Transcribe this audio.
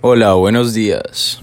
Hola, buenos días.